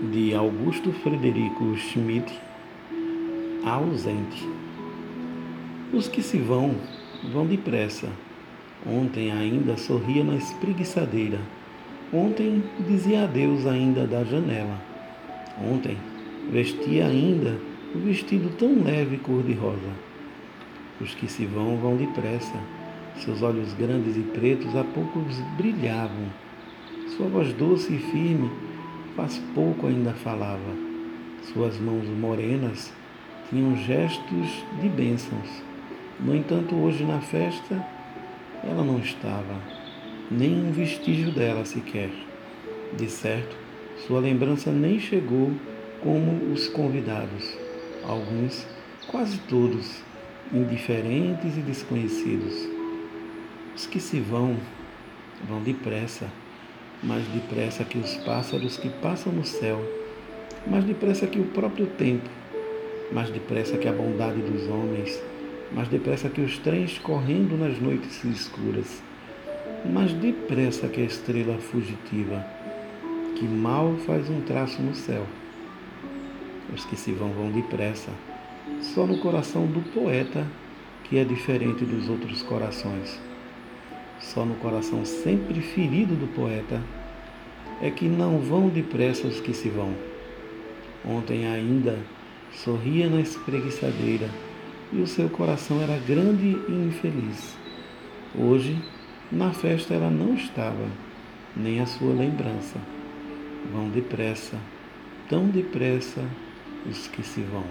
de Augusto Frederico Schmidt, ausente. Os que se vão, vão depressa. Ontem ainda sorria na espreguiçadeira. Ontem dizia adeus ainda da janela. Ontem vestia ainda o vestido tão leve cor-de-rosa. Os que se vão, vão depressa. Seus olhos grandes e pretos há pouco brilhavam. Sua voz doce e firme faz pouco ainda falava. Suas mãos morenas tinham gestos de bênçãos. No entanto, hoje na festa, ela não estava, nem um vestígio dela sequer. De certo, sua lembrança nem chegou como os convidados, alguns, quase todos, indiferentes e desconhecidos. Os que se vão, vão depressa mais depressa que os pássaros que passam no céu, mais depressa que o próprio tempo, mais depressa que a bondade dos homens, mais depressa que os trens correndo nas noites escuras, mais depressa que a estrela fugitiva, que mal faz um traço no céu. Os que se vão vão depressa, só no coração do poeta que é diferente dos outros corações só no coração sempre ferido do poeta, é que não vão depressa os que se vão. Ontem ainda sorria na espreguiçadeira e o seu coração era grande e infeliz. Hoje, na festa, ela não estava, nem a sua lembrança. Vão depressa, tão depressa os que se vão.